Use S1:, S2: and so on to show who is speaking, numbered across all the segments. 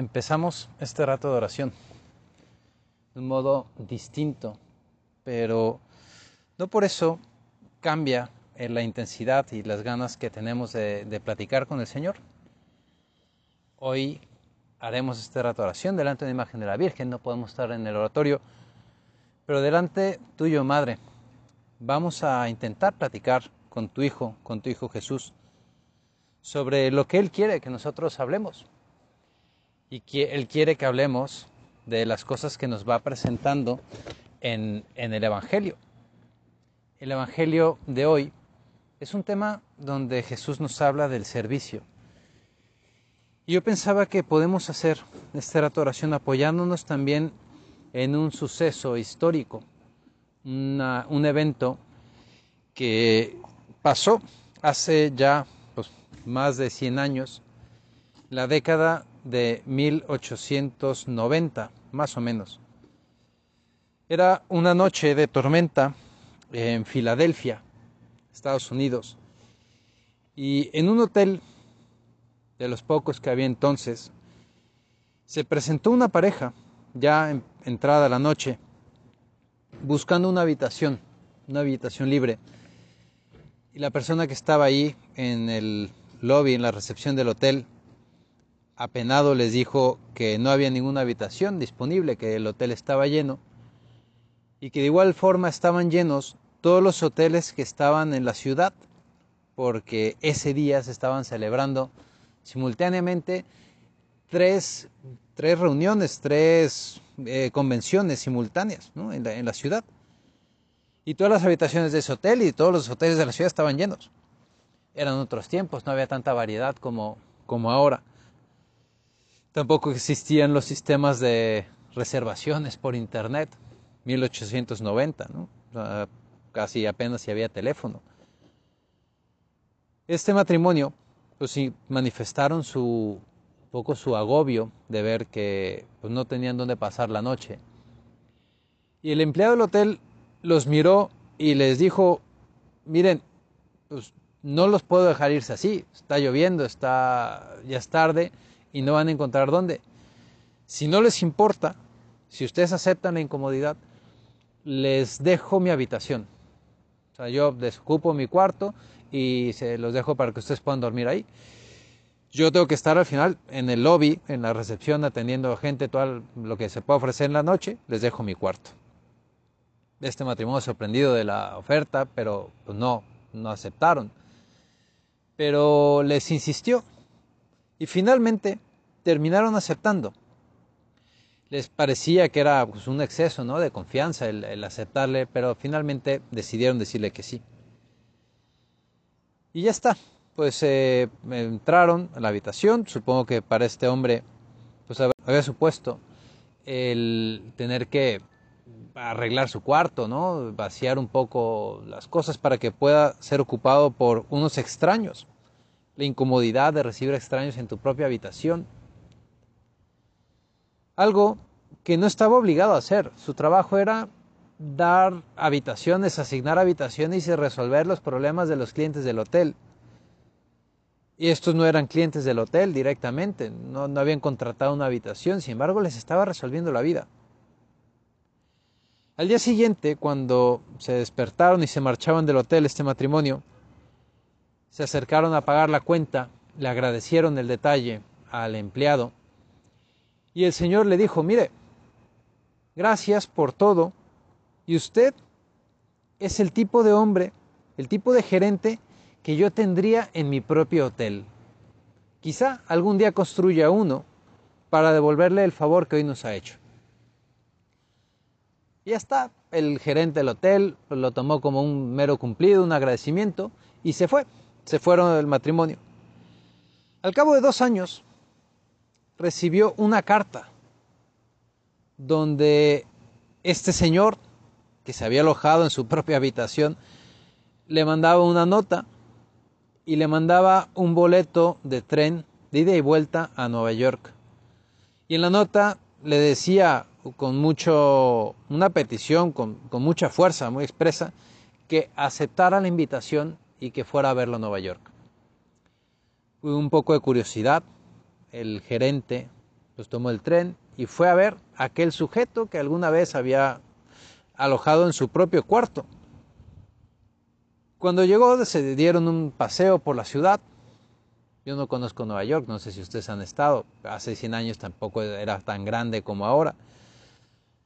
S1: empezamos este rato de oración de un modo distinto, pero no por eso cambia la intensidad y las ganas que tenemos de, de platicar con el Señor. Hoy haremos este rato de oración delante de la imagen de la Virgen, no podemos estar en el oratorio, pero delante tuyo, Madre, vamos a intentar platicar con tu Hijo, con tu Hijo Jesús, sobre lo que Él quiere que nosotros hablemos. Y Él quiere que hablemos de las cosas que nos va presentando en, en el Evangelio. El Evangelio de hoy es un tema donde Jesús nos habla del servicio. Y yo pensaba que podemos hacer esta oración apoyándonos también en un suceso histórico, un evento que pasó hace ya pues, más de 100 años, la década de 1890, más o menos. Era una noche de tormenta en Filadelfia, Estados Unidos, y en un hotel de los pocos que había entonces, se presentó una pareja, ya entrada la noche, buscando una habitación, una habitación libre. Y la persona que estaba ahí en el lobby, en la recepción del hotel, apenado les dijo que no había ninguna habitación disponible, que el hotel estaba lleno y que de igual forma estaban llenos todos los hoteles que estaban en la ciudad, porque ese día se estaban celebrando simultáneamente tres, tres reuniones, tres eh, convenciones simultáneas en, la, ciudad. Y todas las habitaciones de ese hotel y todos los hoteles de la ciudad estaban llenos. Eran otros tiempos, no había tanta variedad como, como ahora. Tampoco existían los sistemas de reservaciones por internet, 1890, ¿no? casi apenas si había teléfono. Este matrimonio, pues sí, manifestaron su poco su agobio de ver que pues, no tenían dónde pasar la noche. Y el empleado del hotel los miró y les dijo, miren, pues no los puedo dejar irse así, está lloviendo, está ya es tarde y no van a encontrar dónde. Si no les importa, si ustedes aceptan la incomodidad, les dejo mi habitación. O sea, yo desocupo mi cuarto y se los dejo para que ustedes puedan dormir ahí. Yo tengo que estar al final en el lobby, en la recepción, atendiendo a gente, todo lo que se pueda ofrecer en la noche, les dejo mi cuarto. Este matrimonio sorprendido de la oferta, pero pues no, no aceptaron. Pero les insistió y finalmente terminaron aceptando. Les parecía que era pues, un exceso ¿no? de confianza el aceptarle, pero finalmente decidieron decirle que sí. Y ya está, pues eh, entraron a la habitación, supongo que para este hombre pues había supuesto el tener que arreglar su cuarto, ¿no? vaciar un poco las cosas para que pueda ser ocupado por unos extraños. La incomodidad de recibir extraños en tu propia habitación. Algo que no estaba obligado a hacer. Su trabajo era dar habitaciones, asignar habitaciones y resolver los problemas de los clientes del hotel. Y estos no eran clientes del hotel directamente, no, habían contratado una habitación, sin embargo les estaba resolviendo la vida. Al día siguiente, cuando se despertaron y se marchaban del hotel este matrimonio, se acercaron a pagar la cuenta, le agradecieron el detalle al empleado y el señor le dijo, mire, gracias por todo y usted es el tipo de hombre, el tipo de gerente que yo tendría en mi propio hotel. Quizá algún día construya uno para devolverle el favor que hoy nos ha hecho. Y ya está, el gerente del hotel lo tomó como un mero cumplido, un agradecimiento, y se fue, se fueron del matrimonio. Al cabo de dos años, recibió una carta donde este señor, que se había alojado en su propia habitación, le mandaba una nota y le mandaba un boleto de tren de ida y vuelta a Nueva York. Y en la nota le decía con mucho, una petición con, con mucha fuerza, muy expresa, que aceptara la invitación y que fuera a verlo a Nueva York. Un poco de curiosidad, el gerente Pues tomó el tren y fue a ver aquel sujeto que alguna vez había alojado en su propio cuarto. Cuando llegó se dieron un paseo por la ciudad. Yo no conozco Nueva York, no sé si ustedes han estado. Hace 100 años tampoco era tan grande como ahora.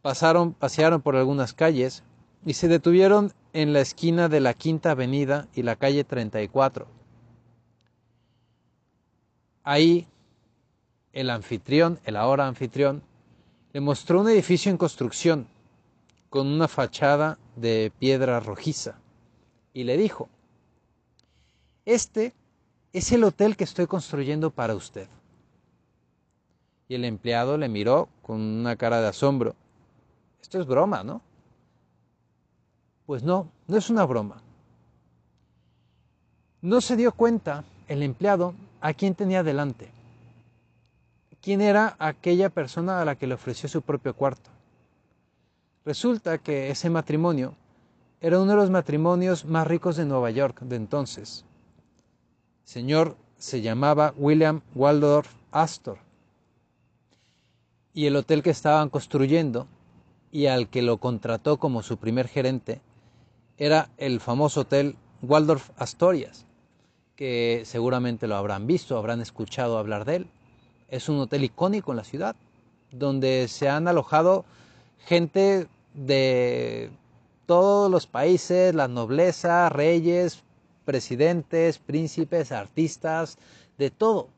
S1: Pasaron, pasearon por algunas calles y se detuvieron en la esquina de la Quinta Avenida y la calle 34. Ahí el anfitrión, el ahora anfitrión, le mostró un edificio en construcción con una fachada de piedra rojiza y le dijo, este es el hotel que estoy construyendo para usted. Y el empleado le miró con una cara de asombro. Esto es broma, ¿no? Pues no, no es una broma. No se dio cuenta el empleado a quién tenía delante. ¿Quién era aquella persona a la que le ofreció su propio cuarto? Resulta que ese matrimonio era uno de los matrimonios más ricos de Nueva York de entonces. El señor se llamaba William Waldorf Astor. Y el hotel que estaban construyendo y al que lo contrató como su primer gerente era el famoso hotel Waldorf Astorias, que seguramente lo habrán visto, habrán escuchado hablar de él. Es un hotel icónico en la ciudad, donde se han alojado gente de todos los países, la nobleza, reyes, presidentes, príncipes, artistas, de todo.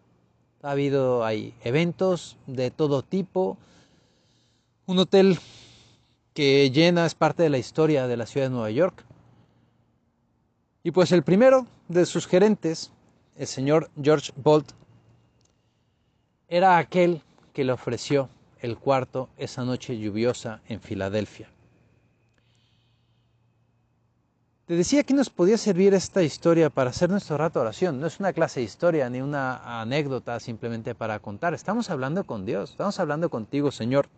S1: Ha habido ahí eventos de todo tipo. Un hotel que llena es parte de la historia de la ciudad de Nueva York. Y pues el primero de sus gerentes, el señor George Bolt, era aquel que le ofreció el cuarto esa noche lluviosa en Filadelfia. Te decía que nos podía servir esta historia para hacer nuestro rato de oración. No es una clase de historia ni una anécdota simplemente para contar. Estamos hablando con Dios, estamos hablando contigo, Señor.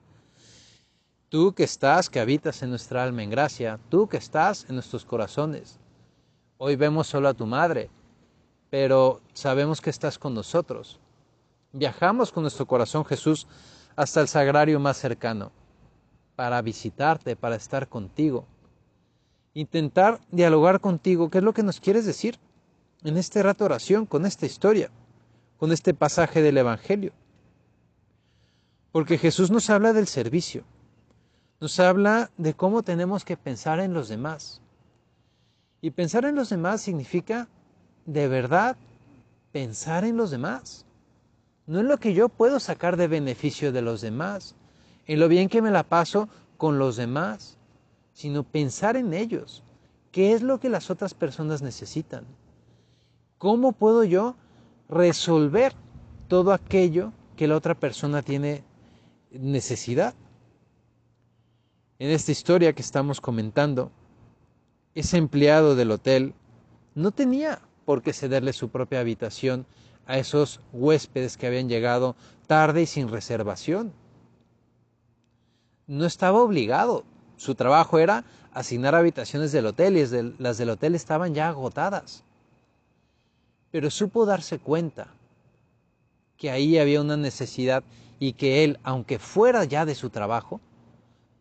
S1: Tú que estás, que habitas en nuestra alma en gracia, tú que estás en nuestros corazones. Hoy vemos solo a tu madre, pero sabemos que estás con nosotros. Viajamos con nuestro corazón, Jesús, hasta el sagrario más cercano, para visitarte, para estar contigo intentar dialogar contigo, qué es lo que nos quieres decir en este rato de oración, con esta historia, con este pasaje del Evangelio. Porque Jesús nos habla del servicio, nos habla de cómo tenemos que pensar en los demás. Y pensar en los demás significa de verdad pensar en los demás. No en lo que yo puedo sacar de beneficio de los demás, en lo bien que me la paso con los demás, sino pensar en ellos. ¿Qué es lo que las otras personas necesitan? ¿Cómo puedo yo resolver todo aquello que la otra persona tiene necesidad? En esta historia que estamos comentando, ese empleado del hotel no tenía por qué cederle su propia habitación a esos huéspedes que habían llegado tarde y sin reservación. No estaba obligado, su trabajo era asignar habitaciones del hotel y las del hotel estaban ya agotadas. Pero supo darse cuenta que ahí había una necesidad y que él, aunque fuera ya de su trabajo,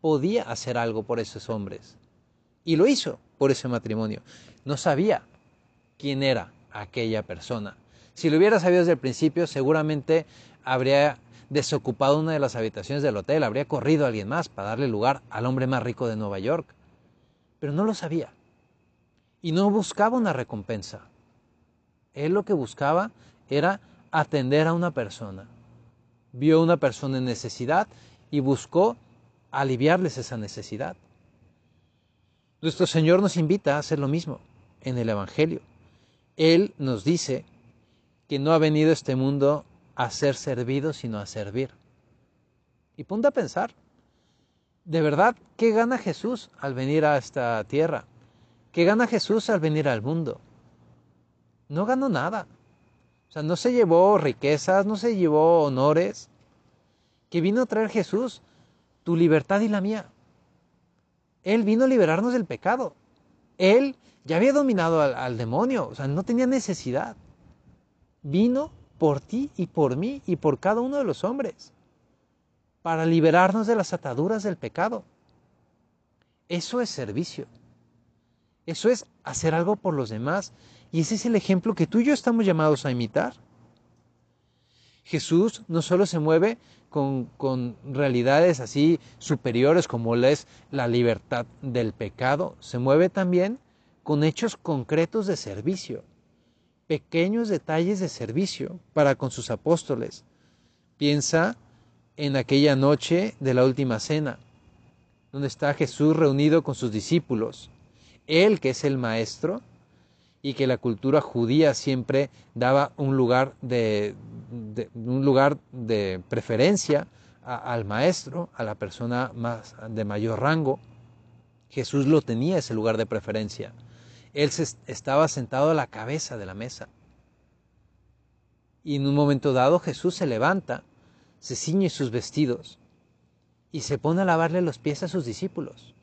S1: podía hacer algo por esos hombres. Y lo hizo por ese matrimonio. No sabía quién era aquella persona. Si lo hubiera sabido desde el principio, seguramente habría desocupado una de las habitaciones del hotel, habría corrido a alguien más para darle lugar al hombre más rico de Nueva York. Pero no lo sabía. Y no buscaba una recompensa. Él lo que buscaba era atender a una persona. Vio a una persona en necesidad y buscó aliviarles esa necesidad. Nuestro Señor nos invita a hacer lo mismo en el Evangelio. Él nos dice que no ha venido este mundo a ser servido, sino a servir. Y ponte a pensar, de verdad, ¿qué gana Jesús al venir a esta tierra? ¿Qué gana Jesús al venir al mundo? No ganó nada. O sea, no se llevó riquezas, no se llevó honores. ¿Qué vino a traer Jesús? Tu libertad y la mía. Él vino a liberarnos del pecado. Él ya había dominado al, al demonio, o sea, no tenía necesidad. Vino por ti y por mí y por cada uno de los hombres. para liberarnos de las ataduras del pecado. Eso es servicio. Eso es hacer algo por los demás. Y ese es el ejemplo que tú y yo estamos llamados a imitar. Jesús no solo se mueve con, con, realidades así superiores como es la libertad del pecado, se mueve también con hechos concretos de servicio, pequeños detalles de servicio para con sus apóstoles. Piensa en aquella noche de la última cena, donde está Jesús reunido con sus discípulos. Él, que es el maestro, y que la cultura judía siempre daba un lugar de, un lugar de preferencia al maestro, a la persona más de mayor rango. Jesús lo tenía ese lugar de preferencia. Él se estaba sentado a la cabeza de la mesa. Y en un momento dado Jesús se levanta se ciñe sus vestidos y se pone a lavarle los pies a sus discípulos.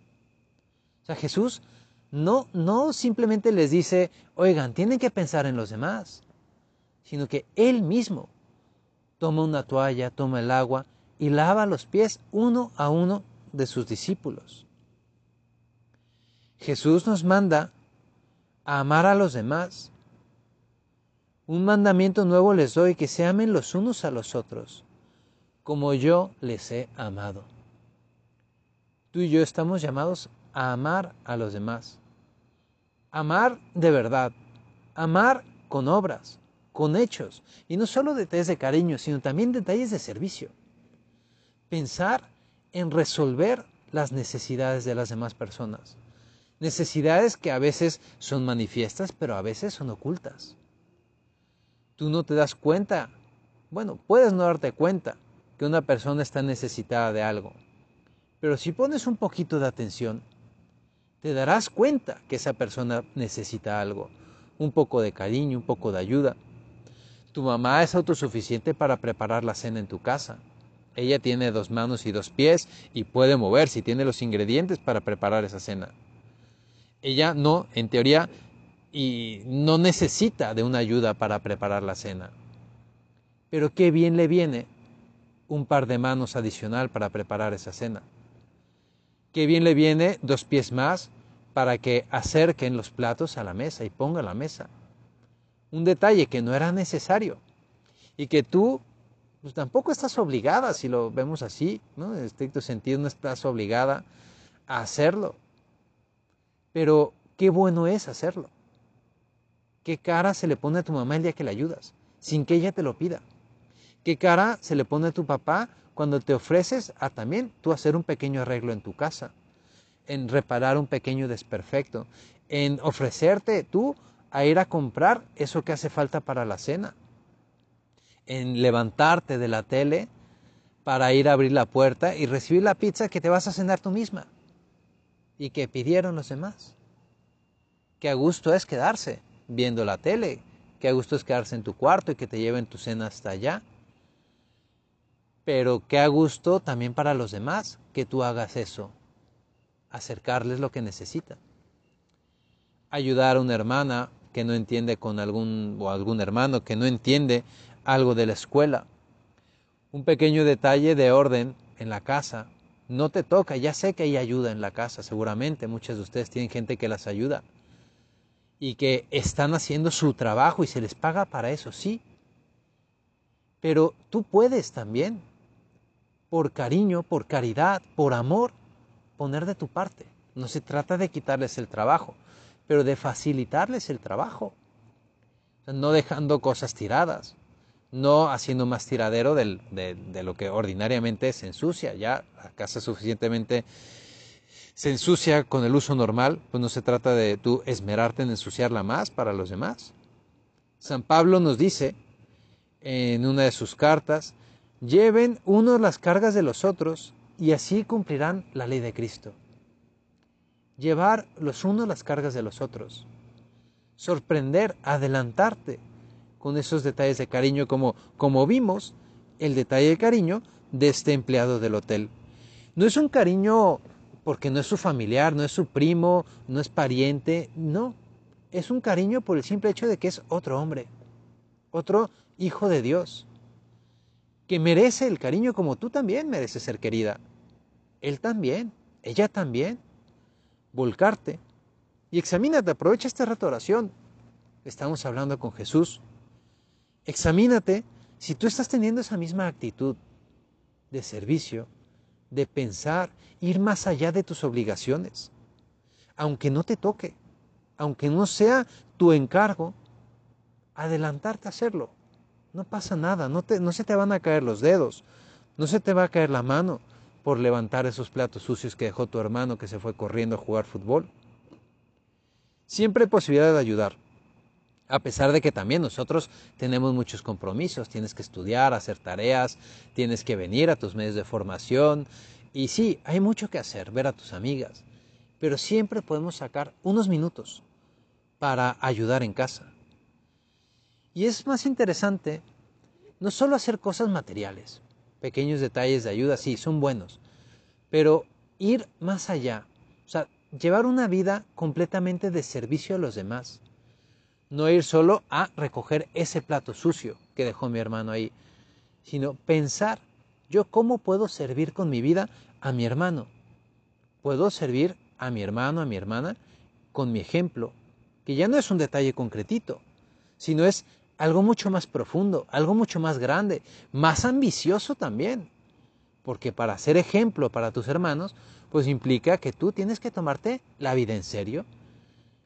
S1: O sea, Jesús no, no simplemente les dice, oigan, tienen que pensar en los demás, sino que Él mismo toma una toalla, toma el agua y lava los pies uno a uno de sus discípulos. Jesús nos manda a amar a los demás. Un mandamiento nuevo les doy, que se amen los unos a los otros como yo les he amado. Tú y yo estamos llamados a amar a los demás. Amar de verdad. Amar con obras, con hechos. Y no solo detalles de cariño, sino también detalles de servicio. Pensar en resolver las necesidades de las demás personas. Necesidades que a veces son manifiestas, pero a veces son ocultas. Tú no te das cuenta. Bueno, puedes no darte cuenta, que una persona está necesitada de algo. Pero si pones un poquito de atención, te darás cuenta que esa persona necesita algo, un poco de cariño, un poco de ayuda. Tu mamá es autosuficiente para preparar la cena en tu casa. Ella tiene dos manos y dos pies y puede moverse y tiene los ingredientes para preparar esa cena. Ella no, en teoría, y no necesita de una ayuda para preparar la cena. Pero qué bien le viene un par de manos adicional para preparar esa cena. Qué bien le viene dos pies más para que acerquen los platos a la mesa y pongan la mesa. Un detalle que no era necesario y que tú pues, tampoco estás obligada, si lo vemos así, ¿no? en estricto sentido, no estás obligada a hacerlo. Pero qué bueno es hacerlo. ¿Qué cara se le pone a tu mamá el día que le ayudas, sin que ella te lo pida? ¿Qué cara se le pone a tu papá cuando te ofreces a también tú hacer un pequeño arreglo en tu casa? En reparar un pequeño desperfecto, en ofrecerte tú a ir a comprar eso que hace falta para la cena, en levantarte de la tele para ir a abrir la puerta y recibir la pizza que te vas a cenar tú misma y que pidieron los demás. Qué a gusto es quedarse viendo la tele, qué a gusto es quedarse en tu cuarto y que te lleven tu cena hasta allá pero qué a gusto también para los demás que tú hagas eso, acercarles lo que necesitan. Ayudar a una hermana que no entiende con algún o algún hermano que no entiende algo de la escuela. Un pequeño detalle de orden en la casa no te toca, ya sé que hay ayuda en la casa, seguramente muchos de ustedes tienen gente que las ayuda y que están haciendo su trabajo y se les paga para eso, sí. Pero tú puedes también por cariño, por caridad, por amor, poner de tu parte. No se trata de quitarles el trabajo, pero de facilitarles el trabajo. No dejando cosas tiradas, no haciendo más tiradero de, de, lo que ordinariamente se ensucia. Ya la casa suficientemente se ensucia con el uso normal, pues no se trata de tú esmerarte en ensuciarla más para los demás. San Pablo nos dice en una de sus cartas Lleven unos las cargas de los otros y así cumplirán la ley de Cristo. Llevar los unos las cargas de los otros. Sorprender, adelantarte con esos detalles de cariño como, como vimos el detalle de cariño de este empleado del hotel. No es un cariño porque no es su familiar, no es su primo, no es pariente, no. Es un cariño por el simple hecho de que es otro hombre, otro hijo de Dios que merece el cariño como tú también mereces ser querida. Él también, ella también. Volcarte y examínate, aprovecha este rato oración. Estamos hablando con Jesús. Examínate si tú estás teniendo esa misma actitud de servicio, de pensar, ir más allá de tus obligaciones, aunque no te toque, aunque no sea tu encargo, adelantarte a hacerlo. No pasa nada, no, te, no se te van a caer los dedos, no se te va a caer la mano por levantar esos platos sucios que dejó tu hermano que se fue corriendo a jugar fútbol. Siempre hay posibilidad de ayudar, a pesar de que también nosotros tenemos muchos compromisos, tienes que estudiar, hacer tareas, tienes que venir a tus medios de formación, y sí, hay mucho que hacer, ver a tus amigas, pero siempre podemos sacar unos minutos para ayudar en casa. Y es más interesante no solo hacer cosas materiales, pequeños detalles de ayuda, sí, son buenos, pero ir más allá, o sea, llevar una vida completamente de servicio a los demás. No ir solo a recoger ese plato sucio que dejó mi hermano ahí, sino pensar yo cómo puedo servir con mi vida a mi hermano. Puedo servir a mi hermano, a mi hermana, con mi ejemplo, que ya no es un detalle concretito, sino es algo mucho más profundo, algo mucho más grande, más ambicioso también. Porque para ser ejemplo para tus hermanos, pues implica que tú tienes que tomarte la vida en serio.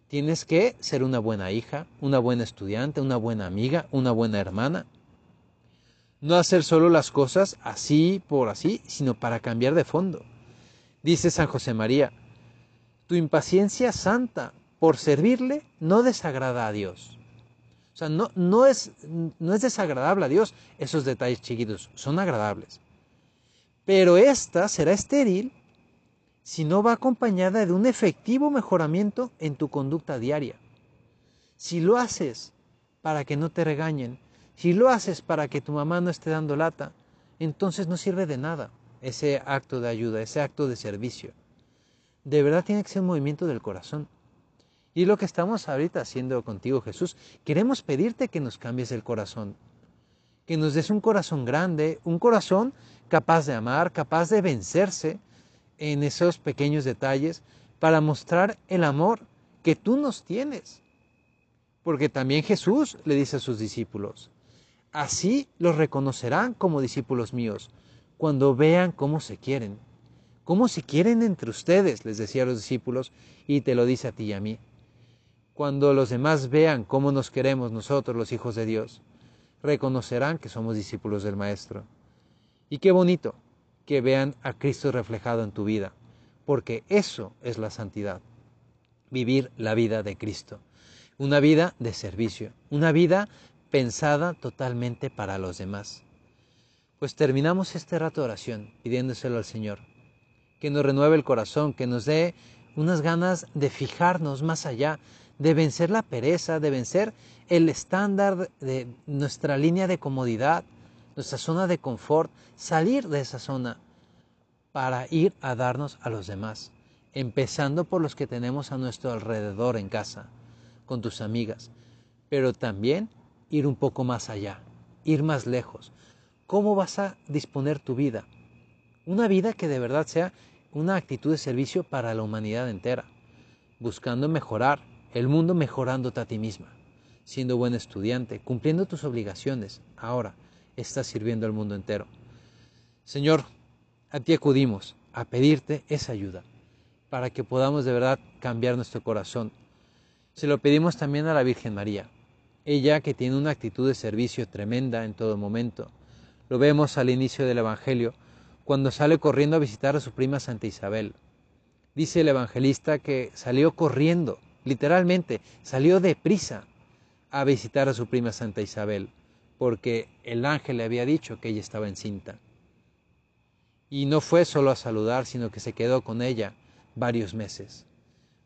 S1: Tienes que ser una buena hija, una buena estudiante, una buena amiga, una buena hermana. No hacer solo las cosas así por así, sino para cambiar de fondo. Dice San José María, tu impaciencia santa por servirle no desagrada a Dios. O sea, no, no, es, no es desagradable a Dios esos detalles chiquitos, son agradables. Pero esta será estéril si no va acompañada de un efectivo mejoramiento en tu conducta diaria. Si lo haces para que no te regañen, si lo haces para que tu mamá no esté dando lata, entonces no sirve de nada ese acto de ayuda, ese acto de servicio. De verdad tiene que ser un movimiento del corazón. Y lo que estamos ahorita haciendo contigo, Jesús, queremos pedirte que nos cambies el corazón, que nos des un corazón grande, un corazón capaz de amar, capaz de vencerse en esos pequeños detalles para mostrar el amor que tú nos tienes. Porque también Jesús le dice a sus discípulos, así los reconocerán como discípulos míos, cuando vean cómo se quieren, cómo se quieren entre ustedes, les decía a los discípulos, y te lo dice a ti y a mí cuando los demás vean cómo nos queremos nosotros, los hijos de Dios, reconocerán que somos discípulos del Maestro. Y qué bonito que vean a Cristo reflejado en tu vida, porque eso es la santidad, vivir la vida de Cristo, una vida de servicio, una vida pensada totalmente para los demás. Pues terminamos este rato de oración pidiéndoselo al Señor, que nos renueve el corazón, que nos dé unas ganas de fijarnos más allá, de vencer la pereza, de vencer el estándar de nuestra línea de comodidad, nuestra zona de confort, salir de esa zona para ir a darnos a los demás, empezando por los que tenemos a nuestro alrededor en casa, con tus amigas, pero también ir un poco más allá, ir más lejos. ¿Cómo vas a disponer tu vida? Una vida que de verdad sea una actitud de servicio para la humanidad entera, buscando mejorar, el mundo mejorándote a ti misma, siendo buen estudiante, cumpliendo tus obligaciones. Ahora estás sirviendo al mundo entero. Señor, a ti acudimos a pedirte esa ayuda para que podamos de verdad cambiar nuestro corazón. Se lo pedimos también a la Virgen María, ella que tiene una actitud de servicio tremenda en todo momento. Lo vemos al inicio del Evangelio, cuando sale corriendo a visitar a su prima Santa Isabel. Dice el evangelista que salió corriendo literalmente salió deprisa a visitar a su prima Santa Isabel, porque el ángel le había dicho que ella estaba encinta. Y no fue solo a saludar, sino que se quedó con ella varios meses.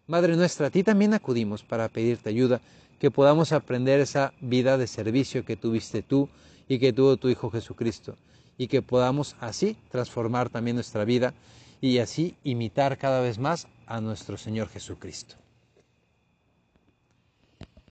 S1: Madre nuestra, a ti también acudimos para pedirte ayuda, que podamos aprender esa vida de servicio que tuviste tú y que tuvo tu Hijo Jesucristo, y que podamos así transformar también nuestra vida y así imitar cada vez más a nuestro Señor Jesucristo.